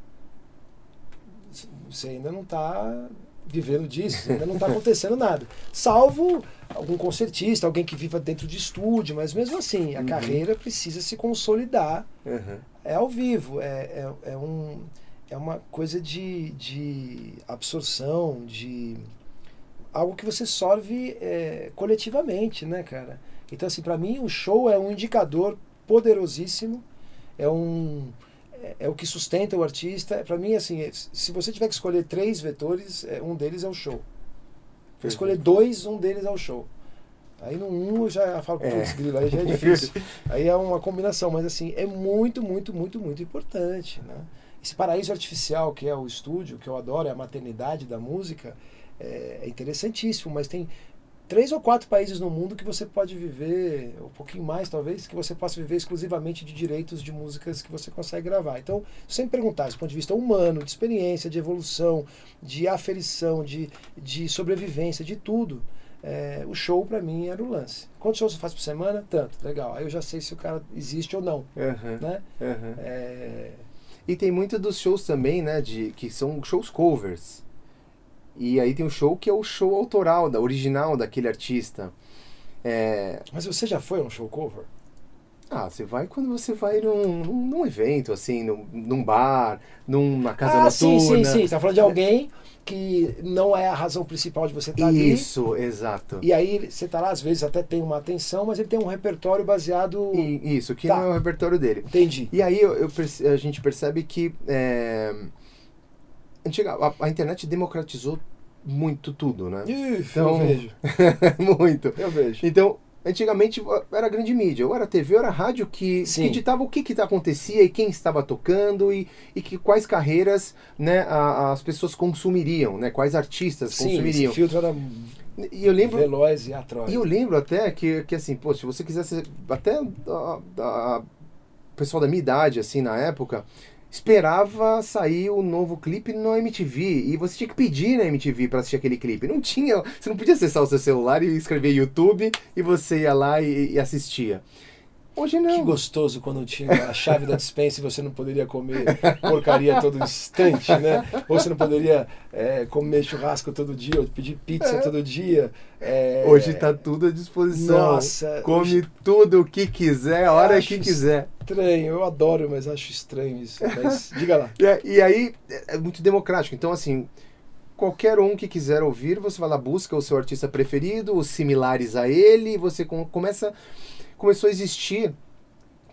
você ainda não está vivendo disso, ainda não está acontecendo nada. Salvo algum concertista, alguém que viva dentro de estúdio, mas mesmo assim, a Uhum. carreira precisa se consolidar Uhum. é ao vivo, é, é, é, um, é uma coisa de, de absorção, de algo que você sorve é, coletivamente, né, cara? Então, assim, para mim, o show é um indicador poderosíssimo, é um é, é o que sustenta o artista. Para mim, assim, é- se você tiver que escolher três vetores, é, um deles é o show. Se escolher dois, um deles é o show. Aí no um eu já falo, É. putz, grilo, aí já é difícil. Aí é uma combinação, mas assim, é muito, muito, muito, muito importante, né? Esse paraíso artificial que é o estúdio, que eu adoro, é a maternidade da música, é, é interessantíssimo, mas tem três ou quatro países no mundo que você pode viver, um pouquinho mais talvez, que você possa viver exclusivamente de direitos de músicas que você consegue gravar. Então, se você me perguntar, do ponto de vista humano, de experiência, de evolução, de aferição, de, de sobrevivência, de tudo, é, o show pra mim era o lance. Quantos shows você faz por semana? Tanto, legal. Aí eu já sei se o cara existe ou não, Uhum. né? Uhum. É, E tem muito dos shows também, né, de, que são shows covers. E aí tem o show que é o show autoral, da original daquele artista. É, Mas você já foi a um show cover? ah, você vai quando você vai num, num, evento, assim, num, num bar, numa casa ah, sim, noturna. sim, sim. Você tá falando de alguém que não é a razão principal de você estar ali. Isso, exato. E aí você tá lá, às vezes até tem uma atenção, mas ele tem um repertório baseado. E- isso, que Tá. não é o repertório dele. Entendi. E aí eu, eu a gente percebe que é, antiga, a, a internet democratizou muito tudo, né? Ih, Então- eu vejo. muito. Eu vejo. Então, antigamente era grande mídia, ou era TV, ou era rádio que, que Sim. ditava o que, que acontecia e quem estava tocando e, e que quais carreiras né, a- as pessoas consumiriam, né, quais artistas Sim, esse consumiriam. filtro era E eu lembro, veloz e atroz. e eu lembro até que, que assim, pô, se você quisesse, até a, a- o pessoal da minha idade, assim, na época, esperava sair o novo clipe no MTV e você tinha que pedir na MTV para assistir aquele clipe. Não tinha, você não podia acessar o seu celular e escrever YouTube e você ia lá e, e assistia. Hoje não. Que gostoso quando tinha a chave da dispensa e você não poderia comer porcaria todo instante, né? Ou você não poderia é, comer churrasco todo dia, ou pedir pizza É. todo dia. é, Hoje tá tudo à disposição. Nossa, Come hoje- tudo o que quiser, a hora acho que quiser. Estranho, eu adoro, mas acho estranho isso. Mas diga lá. E, e aí é é muito democrático. Então, assim, qualquer um que quiser ouvir, você vai lá, busca o seu artista preferido, os similares a ele, e você com- começa. Começou a existir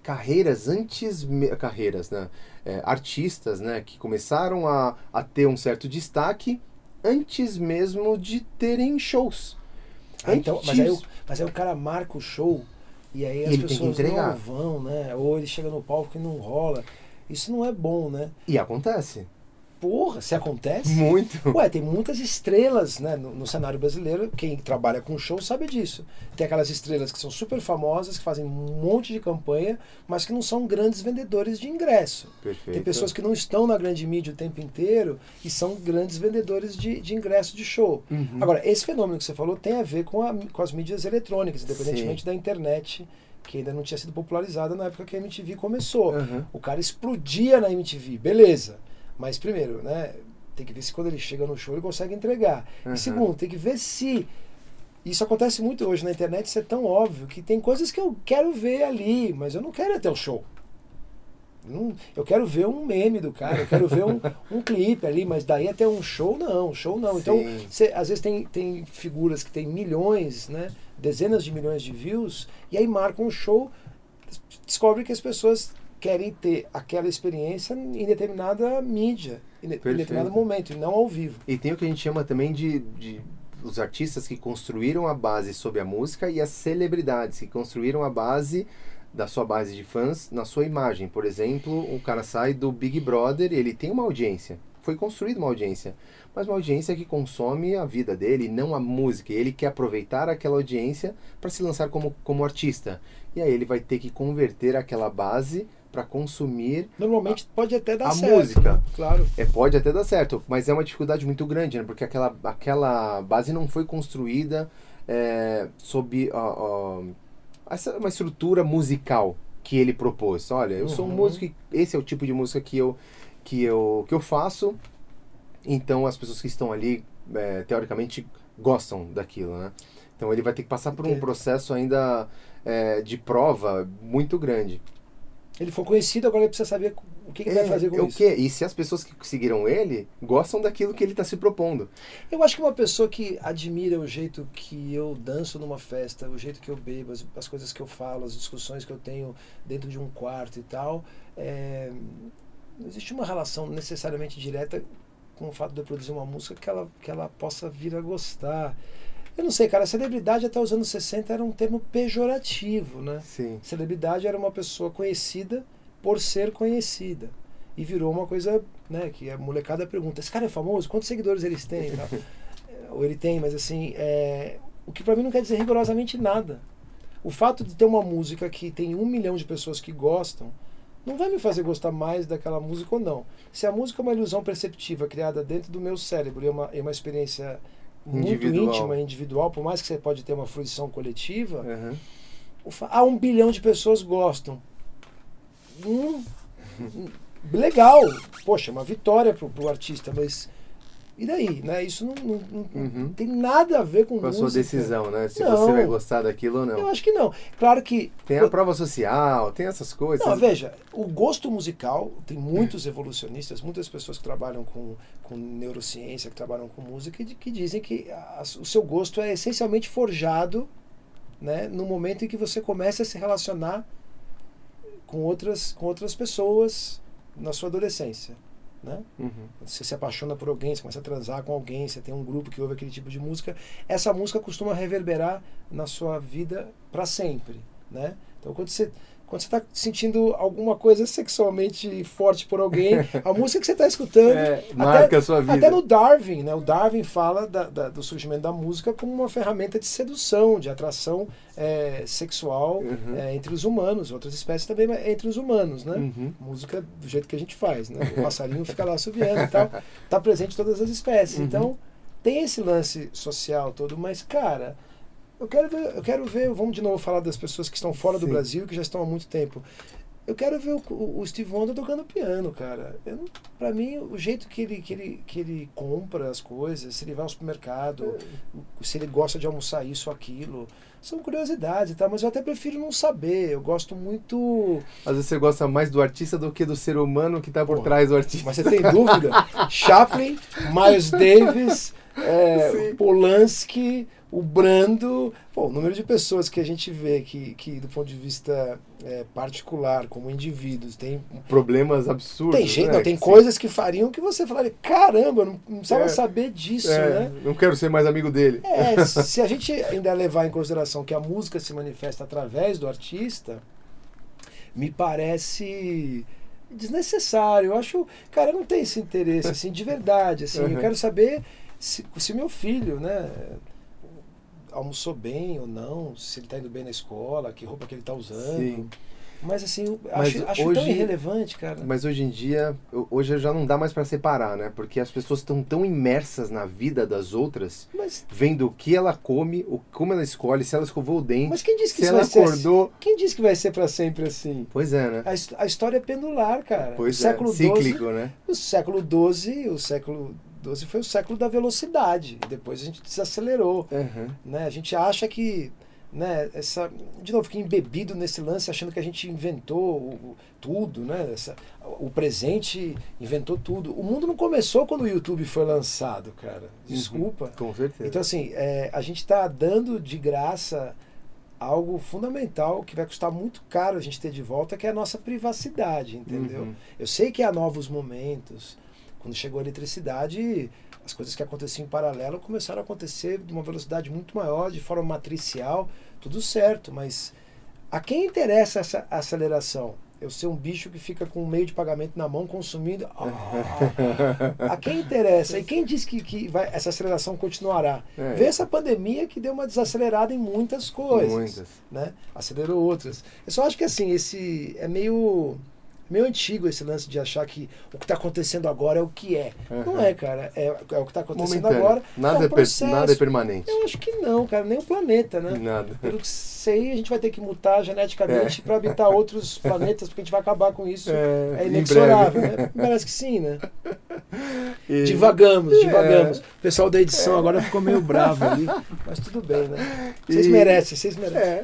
carreiras antes. Carreiras, né? É, artistas, né? Que começaram a, a ter um certo destaque antes mesmo de terem shows. Ah, então, mas, aí, o- mas aí o cara marca o show e aí as ele tem que pessoas não vão, né? Ou ele chega no palco e não rola. Isso não é bom, né? E acontece. Porra, se acontece? Muito. Ué, tem muitas estrelas né, no, no, cenário brasileiro. Quem trabalha com show sabe disso. Tem aquelas estrelas que são super famosas, que fazem um monte de campanha, mas que não são grandes vendedores de ingresso. Perfeito. Tem pessoas que não estão na grande mídia o tempo inteiro e são grandes vendedores de, de ingresso de show. Uhum. Agora, esse fenômeno que você falou tem a ver com, a, com as mídias eletrônicas, independentemente Sim. da internet que ainda não tinha sido popularizada na época que a MTV começou. Uhum. O cara explodia na MTV, beleza. Mas primeiro, né, tem que ver se quando ele chega no show ele consegue entregar. Uhum. E segundo, tem que ver se isso acontece muito hoje na internet, isso é tão óbvio que tem coisas que eu quero ver ali, mas eu não quero ir até o show. Não, eu quero ver um meme do cara, eu quero ver um, um clipe ali, mas daí até um show não, show não. Então, Sim. cê, às vezes tem, tem figuras que tem milhões, né, dezenas de milhões de views, e aí marcam um show, descobre que as pessoas querem ter aquela experiência em determinada mídia, em, Perfeito. determinado momento, e não ao vivo. E tem o que a gente chama também de, de os artistas que construíram a base sobre a música e as celebridades que construíram a base da sua base de fãs na sua imagem. Por exemplo, o cara sai do Big Brother, ele tem uma audiência. Foi construída uma audiência, mas uma audiência que consome a vida dele, não a música. Ele quer aproveitar aquela audiência para se lançar como, como artista. E aí ele vai ter que converter aquela base para consumir Normalmente pode até dar a certo. música. né? Claro. é, pode até dar certo, mas é uma dificuldade muito grande, né? Porque aquela, aquela base não foi construída é, sob ó, ó, essa, uma estrutura musical que ele propôs. Olha, eu sou um Uhum. músico e esse é o tipo de música que eu, que eu, que eu faço. Então as pessoas que estão ali, é, teoricamente, gostam daquilo, né? Então ele vai ter que passar por um processo ainda é, de prova muito grande. Ele foi conhecido, agora ele precisa saber o que, que vai fazer com o isso. quê? E se as pessoas que seguiram ele gostam daquilo que ele está se propondo. Eu acho que uma pessoa que admira o jeito que eu danço numa festa, o jeito que eu bebo, as, as coisas que eu falo, as discussões que eu tenho dentro de um quarto e tal, é, não existe uma relação necessariamente direta com o fato de eu produzir uma música que ela, que ela possa vir a gostar. Eu não sei, cara, celebridade até os anos 60 era um termo pejorativo, né? Sim. Celebridade era uma pessoa conhecida por ser conhecida. E virou uma coisa, né, que a molecada pergunta, esse cara é famoso? Quantos seguidores eles têm? É, Ou ele tem, mas assim, é, o que pra mim não quer dizer rigorosamente nada. O fato de ter uma música que tem um milhão de pessoas que gostam, não vai me fazer gostar mais daquela música ou não. Se a música é uma ilusão perceptiva criada dentro do meu cérebro e é uma, é uma experiência muito Individual. íntima, individual, por mais que você pode ter uma fruição coletiva, o fa- ah, um bilhão de pessoas gostam. Hum, legal. Poxa, uma vitória pro, pro artista, mas. E daí? Né? Isso não, não- não- Uhum. tem nada a ver com, Com a música. sua decisão, né? Se Não. você vai gostar daquilo ou Eu não. acho que não. Claro que. Tem a prova social, tem essas coisas. Não, veja, o gosto musical, tem muitos evolucionistas, muitas pessoas que trabalham com, com neurociência, que trabalham com música, que, que dizem que a- o seu gosto é essencialmente forjado né, no momento em que você começa a se relacionar com outras, com outras pessoas na sua adolescência. Né? Uhum. Você se apaixona por alguém, você começa a transar com alguém, você tem um grupo que ouve aquele tipo de música. Essa música costuma reverberar na sua vida para sempre, né? Então quando você quando você está sentindo alguma coisa sexualmente forte por alguém, a música que você está escutando É, marca a sua vida. até no Darwin, né? O Darwin fala da- da- do surgimento da música como uma ferramenta de sedução, de atração é, sexual Uhum. é, entre os humanos, outras espécies também, mas entre os humanos, né? Uhum. música do jeito que a gente faz, né? O passarinho fica lá subiando e tal. Tá presente em todas as espécies. Uhum. Então, tem esse lance social todo, mas, cara, eu quero ver, eu quero ver, vamos de novo falar das pessoas que estão fora do Sim. Brasil, que já estão há muito tempo. Eu quero ver o, o- Steve Wonder tocando piano, cara. Eu não- Pra mim, o jeito que ele, que, ele, que ele compra as coisas, se ele vai ao supermercado, o- se ele gosta de almoçar isso ou aquilo, são curiosidades tal, mas eu até prefiro não saber. Eu gosto muito. Às vezes você gosta mais do artista do que do ser humano que está por Porra, trás do artista. Mas você tem dúvida? Chaplin, Miles Davis, é. Polanski, o Brando. Pô, o número de pessoas que a gente vê que, que do ponto de vista é, particular, como indivíduos, tem. Problemas absurdos. Tem gente, né? não, tem coisas que fariam que você falaria, caramba, não, não precisava É. saber disso, É, né? Não quero ser mais amigo dele. É, se a gente ainda levar em consideração que a música se manifesta através do artista, me parece desnecessário. Eu acho, cara, eu não tenho esse interesse, assim, de verdade. Assim, Uhum. Eu quero saber se, se meu filho, né, almoçou bem ou não, se ele está indo bem na escola, que roupa que ele está usando. Sim. Mas assim, Mas acho, acho tão hoje- irrelevante, cara. Mas hoje em dia, eu- hoje já não dá mais pra separar, né? Porque as pessoas estão tão imersas na vida das outras, Mas, vendo o que ela come, o, como ela escolhe, se ela escovou o dente, mas quem disse que se ela vai ser acordou. Quem disse que vai ser para sempre assim? Pois é, né? A, a história é pendular, cara. Pois o século é, XII cíclico, né? O século XII, o século XII foi o século da velocidade. Depois a gente desacelerou. Uhum. Né? A gente acha que. Né, essa, de novo, fica embebido nesse lance, achando que a gente inventou o- tudo, né? Essa, o presente inventou tudo. O mundo não começou quando o YouTube foi lançado, cara. Desculpa. Com certeza. Então, assim, é, a gente está dando de graça algo fundamental que vai custar muito caro a gente ter de volta, que é a nossa privacidade, entendeu? Uhum. Eu sei que há novos momentos. Quando chegou a eletricidade, as coisas que aconteciam em paralelo começaram a acontecer de uma velocidade muito maior, de forma matricial, tudo certo, mas a quem interessa essa aceleração? Eu ser um bicho que fica com um meio de pagamento na mão consumindo. Ah, a quem interessa? E quem diz que, que vai, essa aceleração continuará? É. Vê essa pandemia que deu uma desacelerada em muitas coisas. Muitas. Né? Acelerou outras. Eu só acho que assim, esse é meio. Meio antigo esse lance de achar que o que está acontecendo agora é o que é. Não Uhum. é, cara. É, é o que está acontecendo Momentâneo. agora. Nada, é um é processo. nada é permanente. Eu acho que não, cara. Nem o planeta, né? Nada. Pelo que sei, a gente vai ter que mutar geneticamente para habitar outros planetas, porque a gente vai acabar com isso. É, É inexorável, né? Parece que sim, né? E- Divagamos, É. divagamos. O pessoal da edição agora ficou meio bravo ali, mas tudo bem, né? Vocês E- merecem, vocês merecem. É.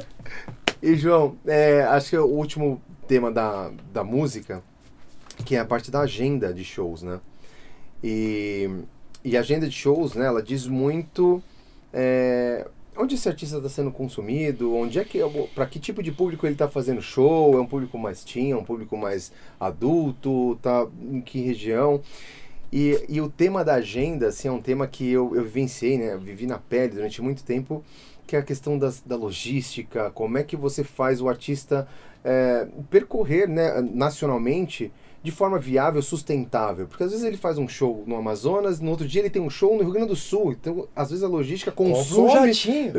E, João, é, acho que o último tema da, da música, que é a parte da agenda de shows, né? E, e a agenda de shows, né, ela diz muito é, onde esse artista está sendo consumido, onde é que para que tipo de público ele está fazendo show, é um público mais teen, é um público mais adulto, tá em que região? E, e o tema da agenda, assim, é um tema que eu, eu vivenciei, né? Eu vivi na pele durante muito tempo, que é a questão das, da logística, como é que você faz o artista é, percorrer né, nacionalmente de forma viável, sustentável. Porque às vezes ele faz um show no Amazonas, no outro dia ele tem um show no Rio Grande do Sul. Então, às vezes a logística Compra um consome jatinho.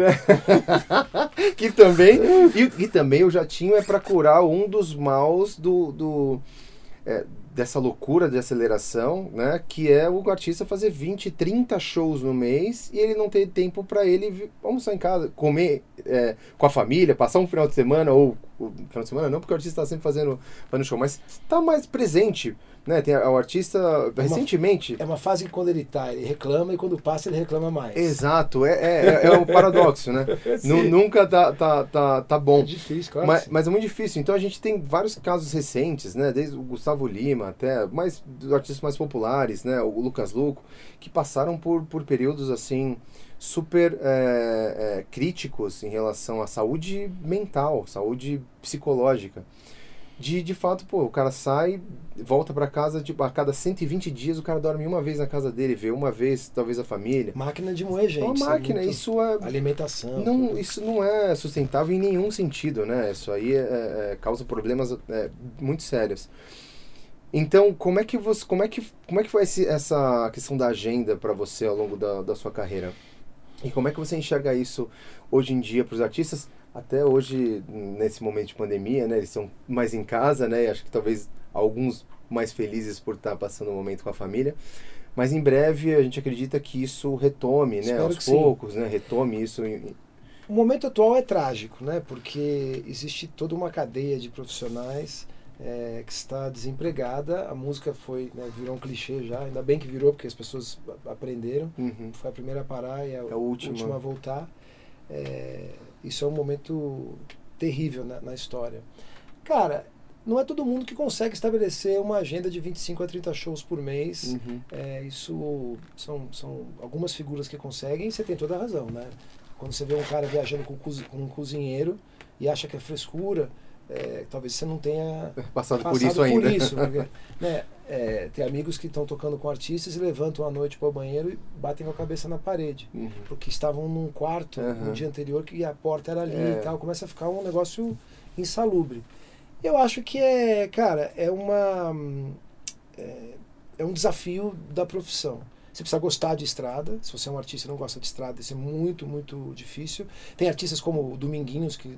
que também e, e também o jatinho é para curar um dos maus do, do é, dessa loucura de aceleração, né? Que é o artista fazer 20, 30 shows no mês e ele não ter tempo para ele almoçar em casa, comer é, com a família, passar um final de semana ou final de semana não, porque o artista está sempre fazendo, fazendo show, mas tá mais presente, né? Tem o artista recentemente É uma fase que quando ele tá, ele reclama e quando passa ele reclama mais. Exato, é, é, é um paradoxo, né? Nunca tá, tá, tá, tá bom. É difícil, claro. Mas, mas é muito difícil. Então a gente tem vários casos recentes, né? Desde o Gustavo Lima até mais dos artistas mais populares, né? O Lucas Luco, que passaram por, por períodos assim super é, é, críticos em relação à saúde mental, saúde psicológica. De, de fato, pô, o cara sai, volta para casa, tipo, a cada 120 dias o cara dorme uma vez na casa dele, vê uma vez, talvez a família. Máquina de moer gente. É uma isso é máquina, isso é Alimentação. não, tudo. isso não é sustentável em nenhum sentido, né? Isso aí é- é- causa problemas é, muito sérios. Então, como é que você, como é que, como é que foi esse- essa questão da agenda para você ao longo da, da sua carreira? E como é que você enxerga isso hoje em dia para os artistas? Até hoje, nesse momento de pandemia, né? Eles estão mais em casa, né? E acho que talvez alguns mais felizes por estar passando um momento com a família. Mas em breve a gente acredita que isso retome, né? Espero Aos que sim. poucos, né? Retome isso em, O momento atual é trágico, né? Porque existe toda uma cadeia de profissionais é, que está desempregada. A música foi, né, virou um clichê já. Ainda bem que virou, porque as pessoas aprenderam. Uhum. Foi a primeira a parar e a, a última. última a voltar. É, isso é um momento terrível na, na história. Cara, não é todo mundo que consegue estabelecer uma agenda de 25 a 30 shows por mês. Uhum. É, isso são, são algumas figuras que conseguem e você tem toda a razão, né? Quando você vê um cara viajando com, com um cozinheiro e acha que é frescura, é, talvez você não tenha Passado, passado por isso ainda. isso, porque, né, é, tem amigos que estão tocando com artistas e levantam à noite para o banheiro e batem com a cabeça na parede. Uhum. Porque estavam num quarto Aham. no dia anterior que a porta era ali É. e tal. Começa a ficar um negócio insalubre. Eu acho que é, cara, é uma. É, é um desafio da profissão. Você precisa gostar de estrada. Se você é um artista e não gosta de estrada, isso é muito, muito difícil. Tem artistas como o Dominguinhos, que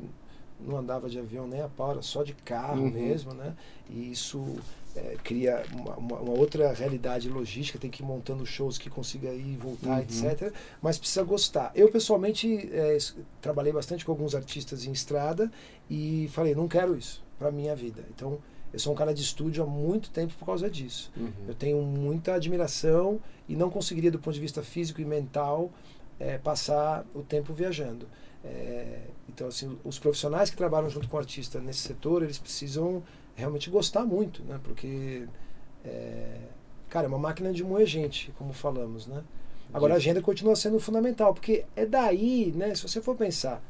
não andava de avião nem a pau, era só de carro Uhum. mesmo, né? E isso é, cria uma, uma- outra realidade logística, tem que ir montando shows que consiga ir e voltar, Uhum. etc. Mas precisa gostar. Eu, pessoalmente, é, trabalhei bastante com alguns artistas em estrada e falei, não quero isso para minha vida. Então, eu sou um cara de estúdio há muito tempo por causa disso. Uhum. Eu tenho muita admiração e não conseguiria, do ponto de vista físico e mental, eh, passar o tempo viajando. Eh, então, assim, os profissionais que trabalham junto com o artista nesse setor, eles precisam realmente gostar muito, né? Porque, eh, cara, é uma máquina de moer gente, como falamos, né? Agora, a agenda continua sendo fundamental, porque é daí, né? Se você for pensar,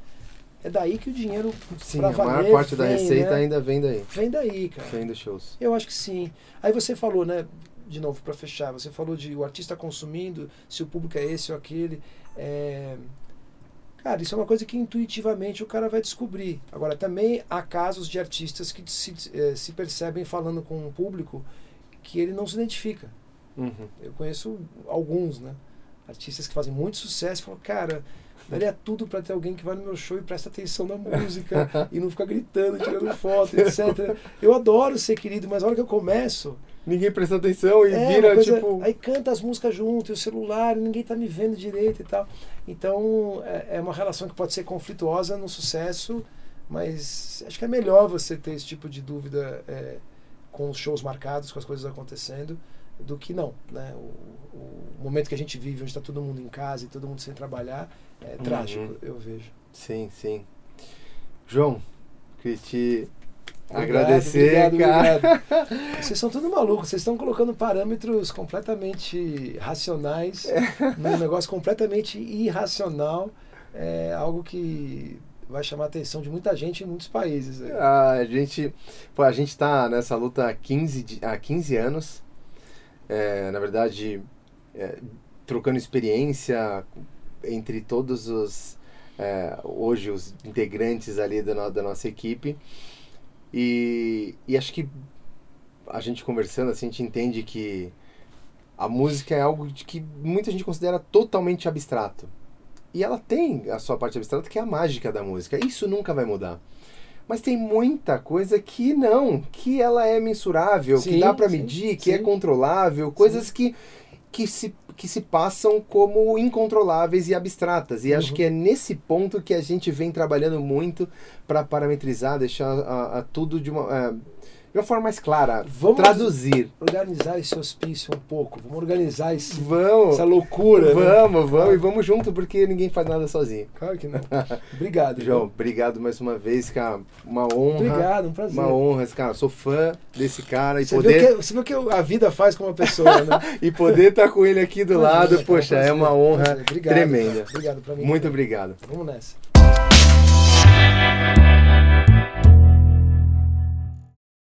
é daí que o dinheiro Sim, a maior valer parte da vem, receita né? ainda vem daí. vem daí, cara. Vem dos shows. Eu acho que sim. Aí você falou, né? De novo, para fechar, você falou de o artista consumindo, se o público é esse ou aquele. É... Cara, isso é uma coisa que intuitivamente o cara vai descobrir. Agora, também há casos de artistas que se, eh, se percebem falando com um público que ele não se identifica. Uhum. Eu conheço alguns, né? Artistas que fazem muito sucesso e falam, cara, daria tudo para ter alguém que vai no meu show e presta atenção na música e não fica gritando, tirando foto, etc. Eu adoro ser querido, mas a hora que eu começo, Ninguém presta atenção e é, vira coisa- tipo. aí canta as músicas junto, e o celular, ninguém tá me vendo direito e tal. Então é, é uma relação que pode ser conflituosa no sucesso, mas acho que é melhor você ter esse tipo de dúvida é, com os shows marcados, com as coisas acontecendo, do que não. Né? O, o momento que a gente vive, onde está todo mundo em casa e todo mundo sem trabalhar, é Uhum. trágico, eu vejo. Sim, sim. João, queria te agradecer, obrigado, cara. obrigado. Vocês são tudo malucos, vocês estão colocando parâmetros completamente racionais num negócio completamente irracional. É algo que vai chamar a atenção de muita gente em muitos países. aí. Ah, A gente, pô, a gente tá nessa luta há 15, di- há 15 anos. É, na verdade, é, trocando experiência entre todos os, é, hoje, os integrantes ali da, no- da nossa equipe. E, e acho que a gente conversando, assim, a gente entende que a música é algo que muita gente considera totalmente abstrato. E ela tem a sua parte abstrata, que é a mágica da música. Isso nunca vai mudar. Mas tem muita coisa que não, que ela é mensurável, que Sim, dá pra sim, medir, que é sim. controlável, coisas que, que, se, que se passam como incontroláveis e abstratas. E acho Uhum. que é nesse ponto que a gente vem trabalhando muito para parametrizar, deixar a, a tudo de uma, é, de uma forma mais clara, Vamos- traduzir. Organizar esse hospício um pouco, vamos organizar esse, Vamos, essa loucura. né? vamos, vamos e vamos junto, porque ninguém faz nada sozinho. Claro que não. Obrigado. João, viu? obrigado mais uma vez, cara. Uma honra. Obrigado, um prazer. Uma honra, cara. Sou fã desse cara e Você, viu poder que, você viu que a vida faz com uma pessoa, né? e poder estar com ele aqui do lado, Imagina, poxa, cara, é uma honra. Obrigado, tremenda. cara. Obrigado pra mim. Muito também. obrigado. Vamos nessa.